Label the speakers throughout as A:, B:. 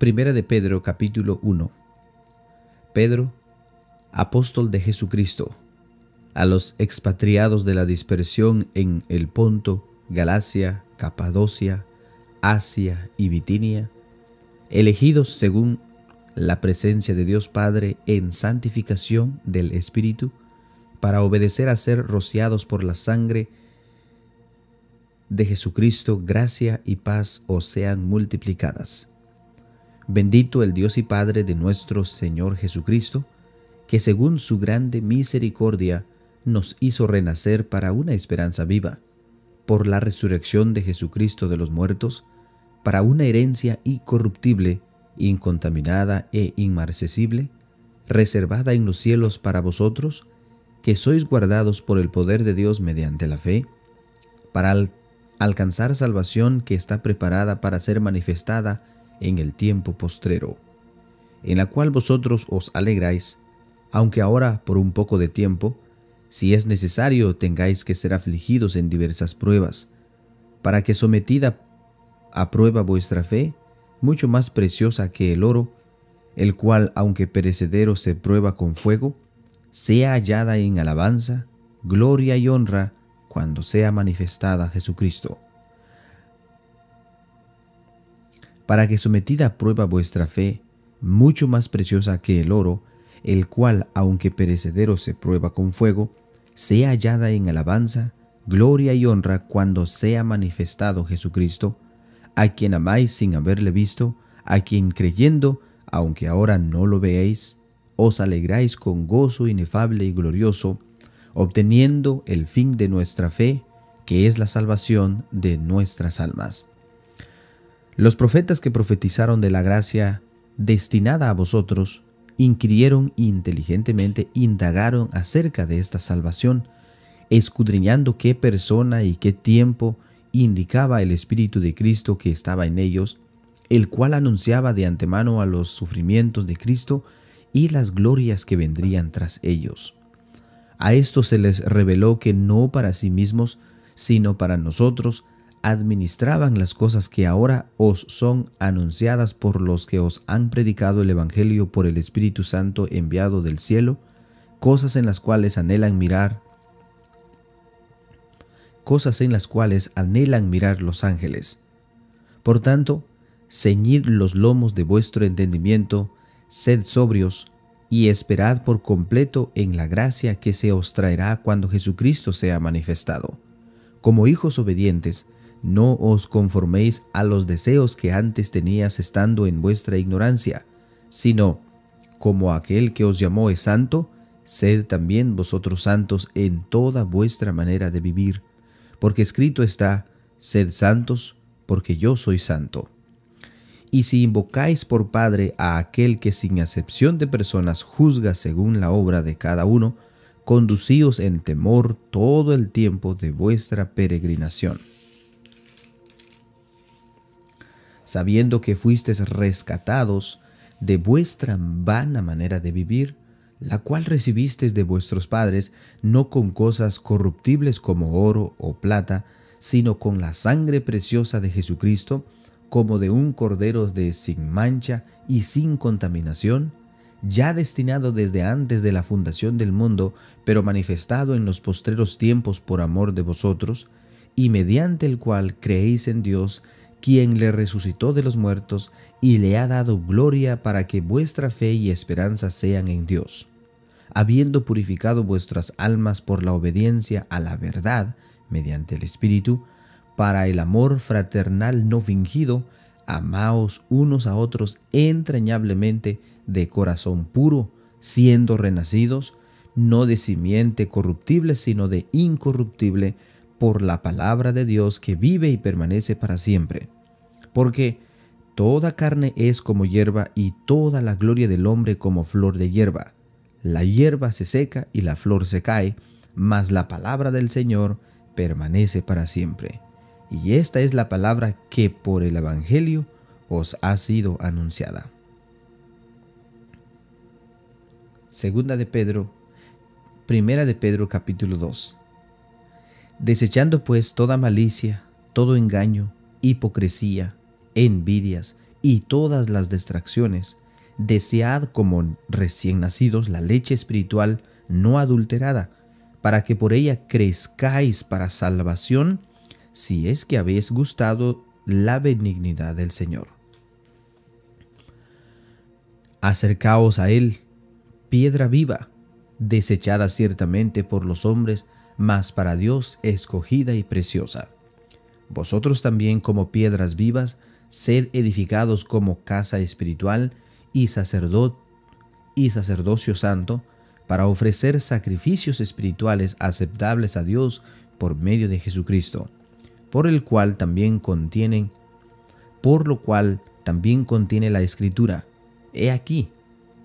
A: Primera de Pedro capítulo 1 Pedro, apóstol de Jesucristo, a los expatriados de la dispersión en el Ponto, Galacia, Capadocia, Asia y Bitinia, elegidos según la presencia de Dios Padre en santificación del Espíritu, para obedecer a ser rociados por la sangre de Jesucristo, gracia y paz os sean multiplicadas. Bendito el Dios y Padre de nuestro Señor Jesucristo, que según su grande misericordia nos hizo renacer para una esperanza viva, por la resurrección de Jesucristo de los muertos, para una herencia incorruptible, incontaminada e inmarcesible, reservada en los cielos para vosotros, que sois guardados por el poder de Dios mediante la fe, para alcanzar salvación que está preparada para ser manifestada en el tiempo postrero, en la cual vosotros os alegráis, aunque ahora por un poco de tiempo, si es necesario tengáis que ser afligidos en diversas pruebas, para que sometida a prueba vuestra fe, mucho más preciosa que el oro, el cual, aunque perecedero se prueba con fuego, sea hallada en alabanza, gloria y honra cuando sea manifestada Jesucristo. Para que sometida a prueba vuestra fe, mucho más preciosa que el oro, el cual, aunque perecedero se prueba con fuego, sea hallada en alabanza, gloria y honra cuando sea manifestado Jesucristo, a quien amáis sin haberle visto, a quien creyendo, aunque ahora no lo veáis, os alegráis con gozo inefable y glorioso, obteniendo el fin de nuestra fe, que es la salvación de nuestras almas. Los profetas que profetizaron de la gracia destinada a vosotros, inquirieron inteligentemente, indagaron acerca de esta salvación, escudriñando qué persona y qué tiempo indicaba el Espíritu de Cristo que estaba en ellos, el cual anunciaba de antemano a los sufrimientos de Cristo y las glorias que vendrían tras ellos. A esto se les reveló que no para sí mismos, sino para nosotros, administraban las cosas que ahora os son anunciadas por los que os han predicado el Evangelio por el Espíritu Santo enviado del cielo, cosas en las cuales anhelan mirar cosas en las cuales anhelan mirar los ángeles. Por tanto, ceñid los lomos de vuestro entendimiento, sed sobrios, y esperad por completo en la gracia que se os traerá cuando Jesucristo sea manifestado. Como hijos obedientes, no os conforméis a los deseos que antes tenías estando en vuestra ignorancia, sino, como aquel que os llamó es santo, sed también vosotros santos en toda vuestra manera de vivir porque escrito está, sed santos, porque yo soy santo. Y si invocáis por Padre a aquel que sin acepción de personas juzga según la obra de cada uno, conducíos en temor todo el tiempo de vuestra peregrinación. Sabiendo que fuisteis rescatados de vuestra vana manera de vivir, la cual recibisteis de vuestros padres, no con cosas corruptibles como oro o plata, sino con la sangre preciosa de Jesucristo, como de un cordero de sin mancha y sin contaminación, ya destinado desde antes de la fundación del mundo, pero manifestado en los postreros tiempos por amor de vosotros, y mediante el cual creéis en Dios, quien le resucitó de los muertos y le ha dado gloria para que vuestra fe y esperanza sean en Dios habiendo purificado vuestras almas por la obediencia a la verdad mediante el Espíritu, para el amor fraternal no fingido, amaos unos a otros entrañablemente de corazón puro, siendo renacidos, no de simiente corruptible, sino de incorruptible, por la palabra de Dios que vive y permanece para siempre. Porque toda carne es como hierba y toda la gloria del hombre como flor de hierba la hierba se seca y la flor se cae, mas la palabra del Señor permanece para siempre. Y esta es la palabra que por el Evangelio os ha sido anunciada. Segunda de Pedro, primera de Pedro capítulo 2. Desechando pues toda malicia, todo engaño, hipocresía, envidias, y todas las distracciones, desead como recién nacidos la leche espiritual no adulterada, para que por ella crezcáis para salvación, si es que habéis gustado la benignidad del Señor. Acercaos a Él, piedra viva, desechada ciertamente por los hombres, mas para Dios escogida y preciosa. Vosotros también como piedras vivas, sed edificados como casa espiritual y sacerdot y sacerdocio santo, para ofrecer sacrificios espirituales aceptables a Dios por medio de Jesucristo, por el cual también contienen, por lo cual también contiene la escritura. He aquí,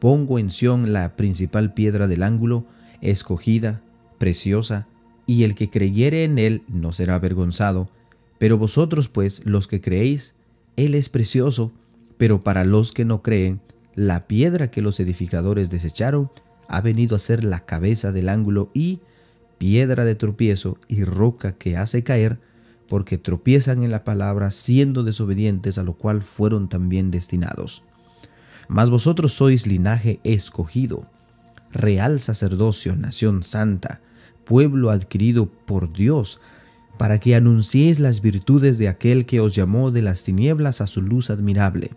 A: pongo en Sión la principal piedra del ángulo, escogida, preciosa, y el que creyere en él no será avergonzado. Pero vosotros pues, los que creéis, él es precioso, pero para los que no creen, la piedra que los edificadores desecharon ha venido a ser la cabeza del ángulo y piedra de tropiezo y roca que hace caer, porque tropiezan en la palabra siendo desobedientes a lo cual fueron también destinados. Mas vosotros sois linaje escogido, real sacerdocio, nación santa, pueblo adquirido por Dios, para que anunciéis las virtudes de aquel que os llamó de las tinieblas a su luz admirable.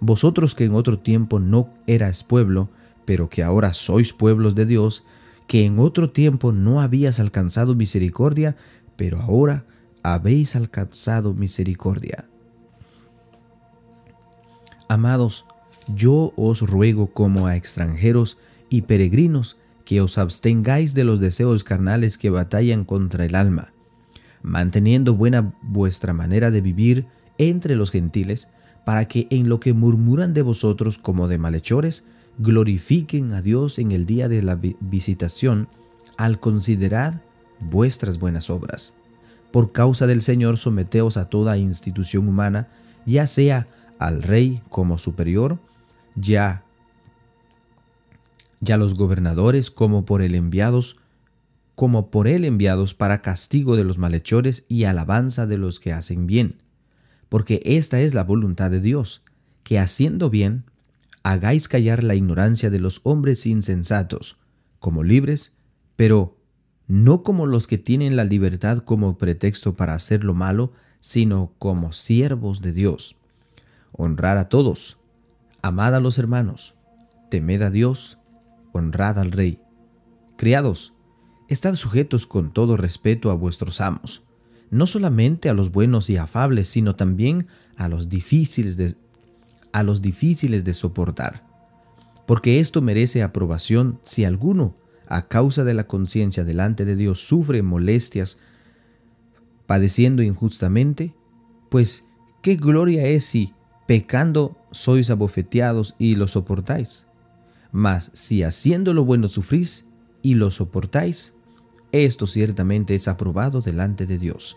A: Vosotros que en otro tiempo no erais pueblo, pero que ahora sois pueblos de Dios, que en otro tiempo no habías alcanzado misericordia, pero ahora habéis alcanzado misericordia. Amados, yo os ruego como a extranjeros y peregrinos que os abstengáis de los deseos carnales que batallan contra el alma, manteniendo buena vuestra manera de vivir entre los gentiles, para que en lo que murmuran de vosotros como de malhechores, glorifiquen a Dios en el día de la visitación al considerar vuestras buenas obras. Por causa del Señor someteos a toda institución humana, ya sea al rey como superior, ya ya los gobernadores como por él enviados, como por él enviados para castigo de los malhechores y alabanza de los que hacen bien. Porque esta es la voluntad de Dios, que haciendo bien, hagáis callar la ignorancia de los hombres insensatos, como libres, pero no como los que tienen la libertad como pretexto para hacer lo malo, sino como siervos de Dios. Honrar a todos, amad a los hermanos, temed a Dios, honrad al rey. Criados, estad sujetos con todo respeto a vuestros amos, no solamente a los buenos y afables, sino también a los difíciles de, a los difíciles de soportar. Porque esto merece aprobación si alguno, a causa de la conciencia delante de Dios, sufre molestias padeciendo injustamente, pues qué gloria es si pecando sois abofeteados y lo soportáis. Mas si haciendo lo bueno sufrís y lo soportáis, esto ciertamente es aprobado delante de Dios.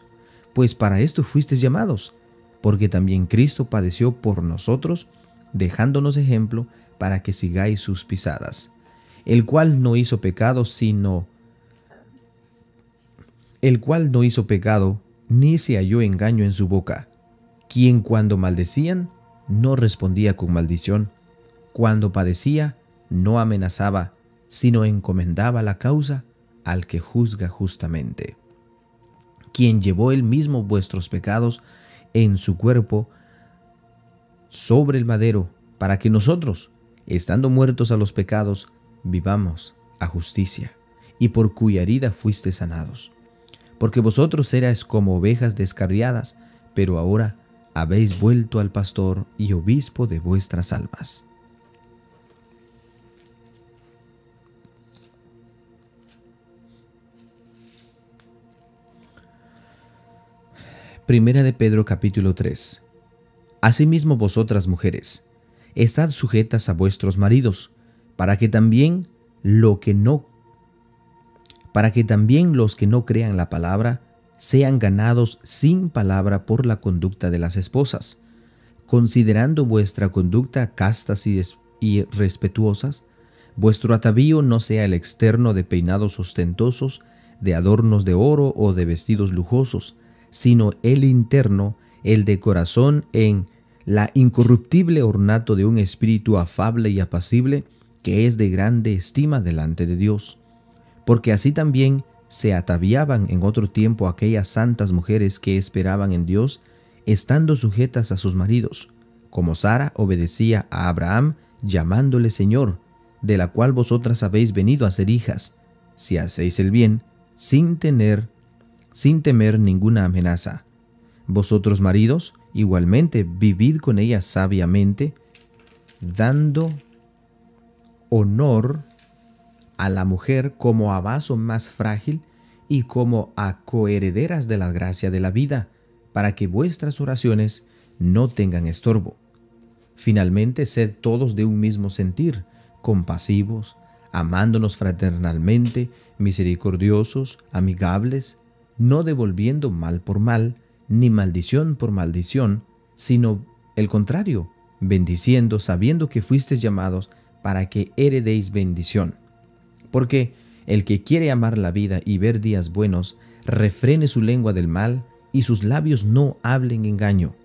A: Pues para esto fuisteis llamados, porque también Cristo padeció por nosotros, dejándonos ejemplo para que sigáis sus pisadas, el cual no hizo pecado, sino el cual no hizo pecado, ni se halló engaño en su boca, quien cuando maldecían no respondía con maldición. Cuando padecía, no amenazaba, sino encomendaba la causa al que juzga justamente. Quien llevó él mismo vuestros pecados en su cuerpo sobre el madero, para que nosotros, estando muertos a los pecados, vivamos a justicia, y por cuya herida fuiste sanados. Porque vosotros erais como ovejas descarriadas, pero ahora habéis vuelto al pastor y obispo de vuestras almas. Primera de Pedro capítulo 3 Asimismo vosotras mujeres, estad sujetas a vuestros maridos, para que también lo que no para que también los que no crean la palabra sean ganados sin palabra por la conducta de las esposas, considerando vuestra conducta castas y, y respetuosas, vuestro atavío no sea el externo de peinados ostentosos, de adornos de oro o de vestidos lujosos, sino el interno, el de corazón en la incorruptible ornato de un espíritu afable y apacible, que es de grande estima delante de Dios. Porque así también se ataviaban en otro tiempo aquellas santas mujeres que esperaban en Dios, estando sujetas a sus maridos, como Sara obedecía a Abraham, llamándole Señor, de la cual vosotras habéis venido a ser hijas, si hacéis el bien, sin tener, sin temer ninguna amenaza. Vosotros maridos, igualmente vivid con ella sabiamente, dando honor a la mujer como a vaso más frágil y como a coherederas de la gracia de la vida, para que vuestras oraciones no tengan estorbo. Finalmente, sed todos de un mismo sentir, compasivos, amándonos fraternalmente, misericordiosos, amigables, no devolviendo mal por mal, ni maldición por maldición, sino el contrario, bendiciendo, sabiendo que fuisteis llamados para que heredéis bendición. Porque el que quiere amar la vida y ver días buenos, refrene su lengua del mal y sus labios no hablen engaño.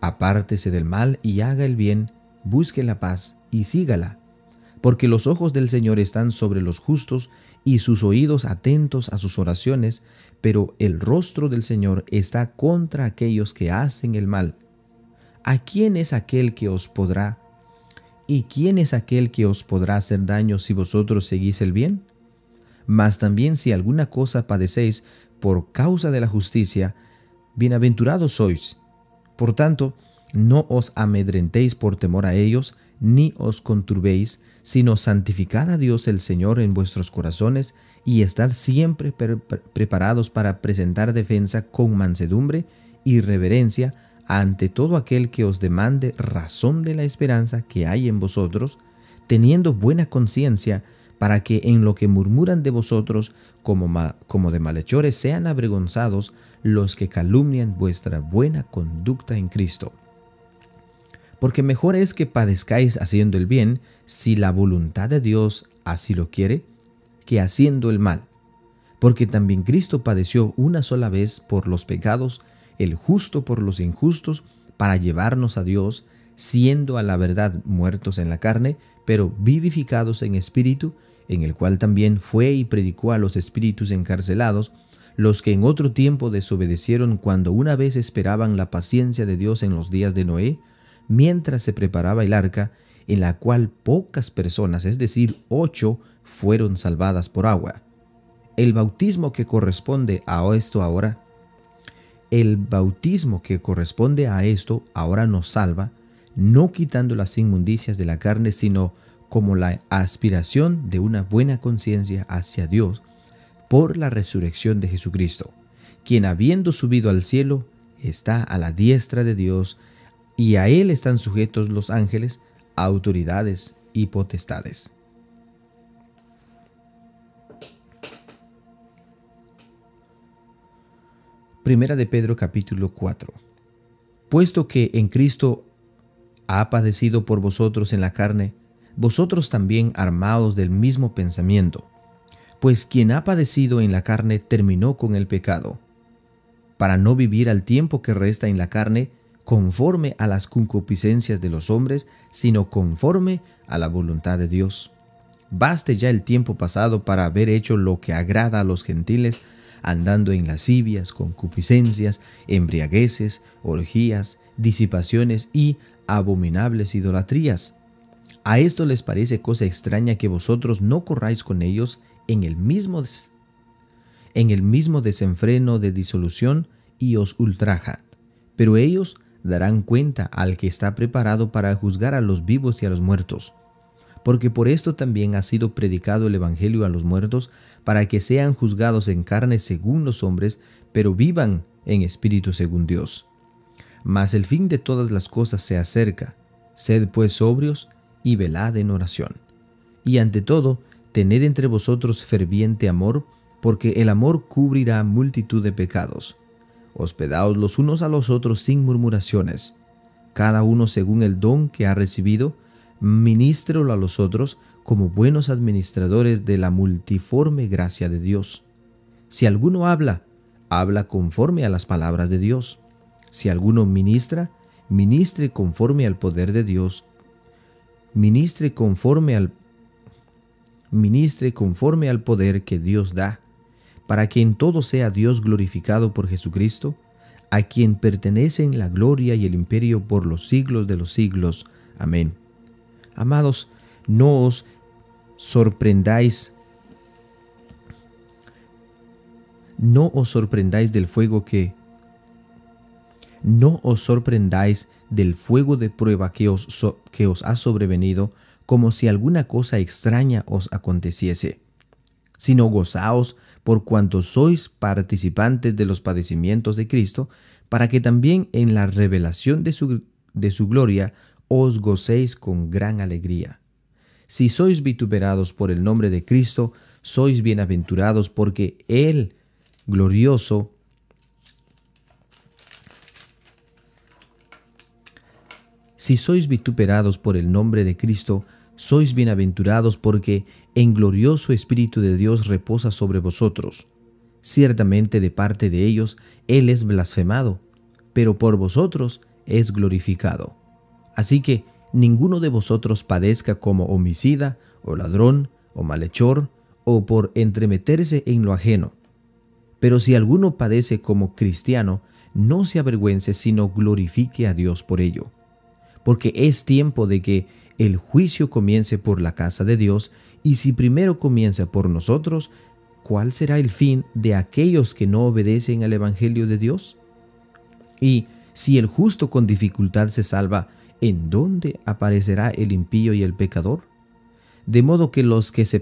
A: Apártese del mal y haga el bien, busque la paz y sígala. Porque los ojos del Señor están sobre los justos y sus oídos atentos a sus oraciones, pero el rostro del Señor está contra aquellos que hacen el mal. ¿A quién es aquel que os podrá? ¿Y quién es aquel que os podrá hacer daño si vosotros seguís el bien? Mas también si alguna cosa padecéis por causa de la justicia, bienaventurados sois. Por tanto, no os amedrentéis por temor a ellos, ni os conturbéis, sino santificad a Dios el Señor en vuestros corazones, y estad siempre preparados para presentar defensa con mansedumbre y reverencia ante todo aquel que os demande razón de la esperanza que hay en vosotros, teniendo buena conciencia, para que en lo que murmuran de vosotros como, como de malhechores sean avergonzados los que calumnian vuestra buena conducta en Cristo. Porque mejor es que padezcáis haciendo el bien, si la voluntad de Dios así lo quiere, que haciendo el mal. Porque también Cristo padeció una sola vez por los pecados, el justo por los injustos, para llevarnos a Dios, siendo a la verdad muertos en la carne, pero vivificados en espíritu, en el cual también fue y predicó a los espíritus encarcelados, los que en otro tiempo desobedecieron cuando una vez esperaban la paciencia de Dios en los días de Noé, mientras se preparaba el arca, en la cual pocas personas, es decir, ocho, fueron salvadas por agua. El bautismo que corresponde a esto ahora, el bautismo que corresponde a esto ahora nos salva, no quitando las inmundicias de la carne, sino como la aspiración de una buena conciencia hacia Dios por la resurrección de Jesucristo, quien habiendo subido al cielo, está a la diestra de Dios, y a él están sujetos los ángeles, autoridades y potestades. Primera de Pedro capítulo 4. Puesto que en Cristo ha padecido por vosotros en la carne, vosotros también armados del mismo pensamiento, pues quien ha padecido en la carne terminó con el pecado, para no vivir al tiempo que resta en la carne conforme a las concupiscencias de los hombres, sino conforme a la voluntad de Dios. Baste ya el tiempo pasado para haber hecho lo que agrada a los gentiles, andando en lascivias, concupiscencias, embriagueces, orgías, disipaciones y abominables idolatrías. A esto les parece cosa extraña que vosotros no corráis con ellos en el mismo, en el mismo desenfreno de disolución y os ultrajan. Pero ellos darán cuenta al que está preparado para juzgar a los vivos y a los muertos. Porque por esto también ha sido predicado el Evangelio a los muertos, para que sean juzgados en carne según los hombres, pero vivan en espíritu según Dios. Mas el fin de todas las cosas se acerca. Sed pues sobrios y velad en oración. Y ante todo, tened entre vosotros ferviente amor, porque el amor cubrirá multitud de pecados. Hospedaos los unos a los otros sin murmuraciones, cada uno según el don que ha recibido, ministrelo a los otros como buenos administradores de la multiforme gracia de Dios. Si alguno habla, habla conforme a las palabras de Dios. Si alguno ministra, ministre conforme al poder de Dios, ministre conforme al ministre conforme al poder que Dios da, para que en todo sea Dios glorificado por Jesucristo, a quien pertenecen la gloria y el imperio por los siglos de los siglos. Amén. Amados, no os sorprendáis, no os sorprendáis del fuego que, no os sorprendáis del fuego de prueba que os, que os ha sobrevenido, como si alguna cosa extraña os aconteciese, sino gozaos por cuanto sois participantes de los padecimientos de Cristo, para que también en la revelación de su, de su gloria os gocéis con gran alegría. Si sois vituperados por el nombre de Cristo, sois bienaventurados porque Él, glorioso, Si sois vituperados por el nombre de Cristo, sois bienaventurados porque en glorioso Espíritu de Dios reposa sobre vosotros. Ciertamente de parte de ellos Él es blasfemado, pero por vosotros es glorificado. Así que ninguno de vosotros padezca como homicida, o ladrón, o malhechor, o por entremeterse en lo ajeno. Pero si alguno padece como cristiano, no se avergüence, sino glorifique a Dios por ello porque es tiempo de que el juicio comience por la casa de Dios, y si primero comienza por nosotros, ¿cuál será el fin de aquellos que no obedecen al Evangelio de Dios? Y si el justo con dificultad se salva, ¿en dónde aparecerá el impío y el pecador? De modo que los que se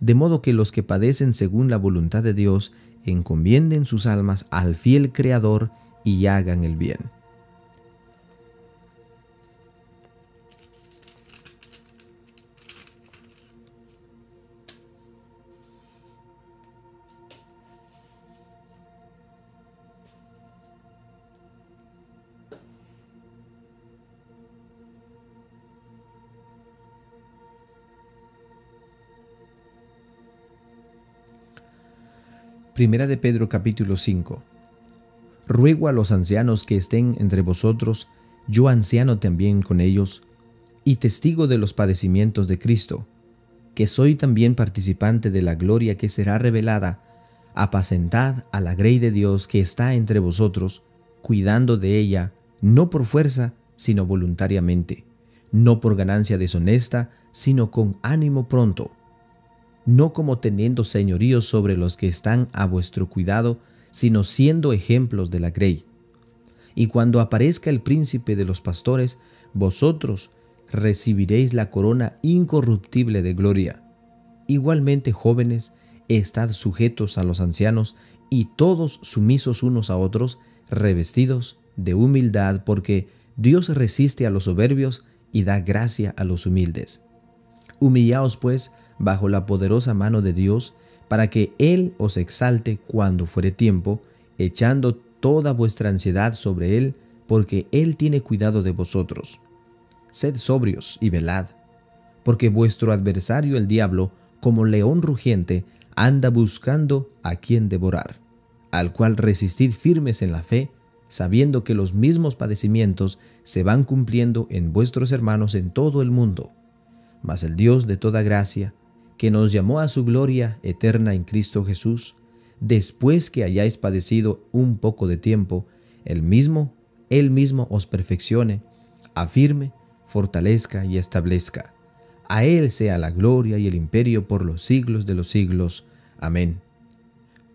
A: de modo que los que padecen según la voluntad de Dios encomienden sus almas al fiel Creador y hagan el bien. Primera de Pedro capítulo 5. Ruego a los ancianos que estén entre vosotros, yo anciano también con ellos, y testigo de los padecimientos de Cristo, que soy también participante de la gloria que será revelada, apacentad a la grey de Dios que está entre vosotros, cuidando de ella, no por fuerza, sino voluntariamente, no por ganancia deshonesta, sino con ánimo pronto no como teniendo señorío sobre los que están a vuestro cuidado, sino siendo ejemplos de la grey. Y cuando aparezca el príncipe de los pastores, vosotros recibiréis la corona incorruptible de gloria. Igualmente, jóvenes, estad sujetos a los ancianos y todos sumisos unos a otros, revestidos de humildad, porque Dios resiste a los soberbios y da gracia a los humildes. Humillaos pues bajo la poderosa mano de Dios, para que Él os exalte cuando fuere tiempo, echando toda vuestra ansiedad sobre Él, porque Él tiene cuidado de vosotros. Sed sobrios y velad, porque vuestro adversario el diablo, como león rugiente, anda buscando a quien devorar, al cual resistid firmes en la fe, sabiendo que los mismos padecimientos se van cumpliendo en vuestros hermanos en todo el mundo. Mas el Dios de toda gracia, que nos llamó a su gloria eterna en Cristo Jesús, después que hayáis padecido un poco de tiempo, el mismo, él mismo os perfeccione, afirme, fortalezca y establezca. A Él sea la gloria y el imperio por los siglos de los siglos. Amén.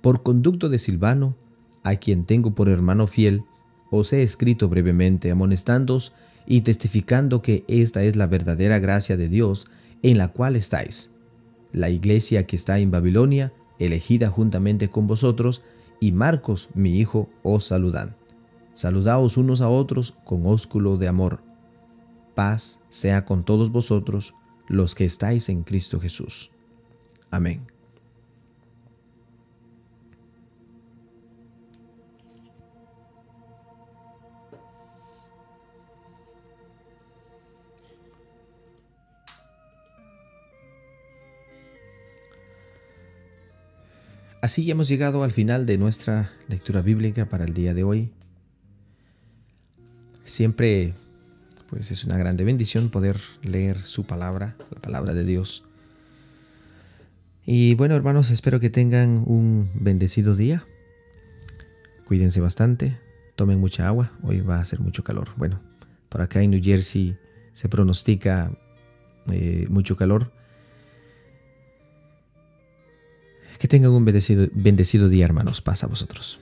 A: Por conducto de Silvano, a quien tengo por hermano fiel, os he escrito brevemente amonestándoos y testificando que esta es la verdadera gracia de Dios en la cual estáis la iglesia que está en Babilonia, elegida juntamente con vosotros, y Marcos, mi hijo, os saludan. Saludaos unos a otros con ósculo de amor. Paz sea con todos vosotros, los que estáis en Cristo Jesús. Amén. Así hemos llegado al final de nuestra lectura bíblica para el día de hoy. Siempre pues es una grande bendición poder leer su palabra, la palabra de Dios. Y bueno, hermanos, espero que tengan un bendecido día. Cuídense bastante, tomen mucha agua, hoy va a hacer mucho calor. Bueno, por acá en New Jersey se pronostica eh, mucho calor. Que tengan un bendecido, bendecido día, hermanos. Pasa a vosotros.